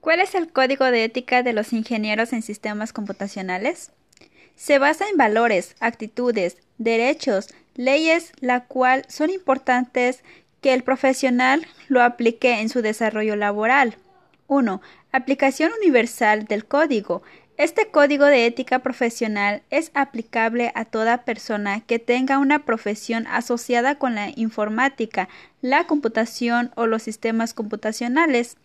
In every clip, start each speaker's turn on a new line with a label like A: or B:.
A: ¿Cuál es el código de ética de los ingenieros en sistemas computacionales? Se basa en valores, actitudes, derechos, leyes, la cual son importantes que el profesional lo aplique en su desarrollo laboral. 1. Aplicación universal del código. Este código de ética profesional es aplicable a toda persona que tenga una profesión asociada con la informática, la computación o los sistemas computacionales.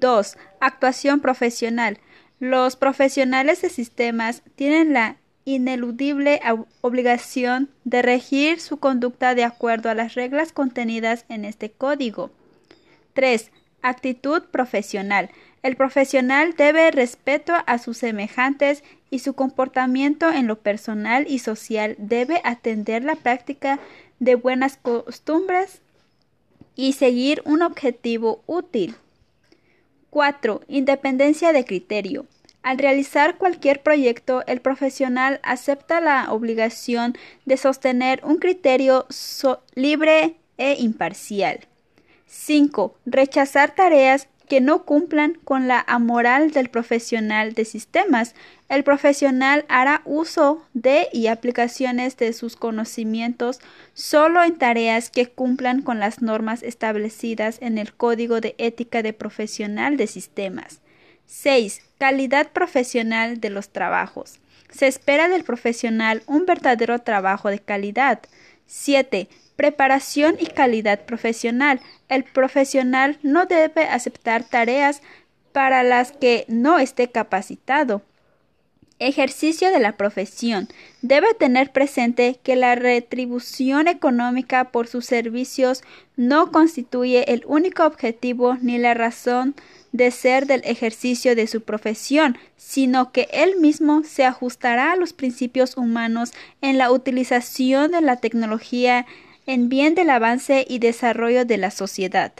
A: 2. Actuación profesional. Los profesionales de sistemas tienen la ineludible obligación de regir su conducta de acuerdo a las reglas contenidas en este código. 3. Actitud profesional. El profesional debe respeto a sus semejantes y su comportamiento en lo personal y social debe atender la práctica de buenas costumbres y seguir un objetivo útil. 4. Independencia de criterio. Al realizar cualquier proyecto, el profesional acepta la obligación de sostener un criterio libre e imparcial. 5. Rechazar tareas que no cumplan con la amoral del profesional de sistemas. El profesional hará uso de y aplicaciones de sus conocimientos solo en tareas que cumplan con las normas establecidas en el Código de Ética de Profesional de Sistemas. 6. Calidad profesional de los trabajos. Se espera del profesional un verdadero trabajo de calidad. 7. Preparación y calidad profesional. El profesional no debe aceptar tareas para las que no esté capacitado. Ejercicio de la profesión. Debe tener presente que la retribución económica por sus servicios no constituye el único objetivo ni la razón de ser del ejercicio de su profesión, sino que él mismo se ajustará a los principios humanos en la utilización de la tecnología en bien del avance y desarrollo de la sociedad.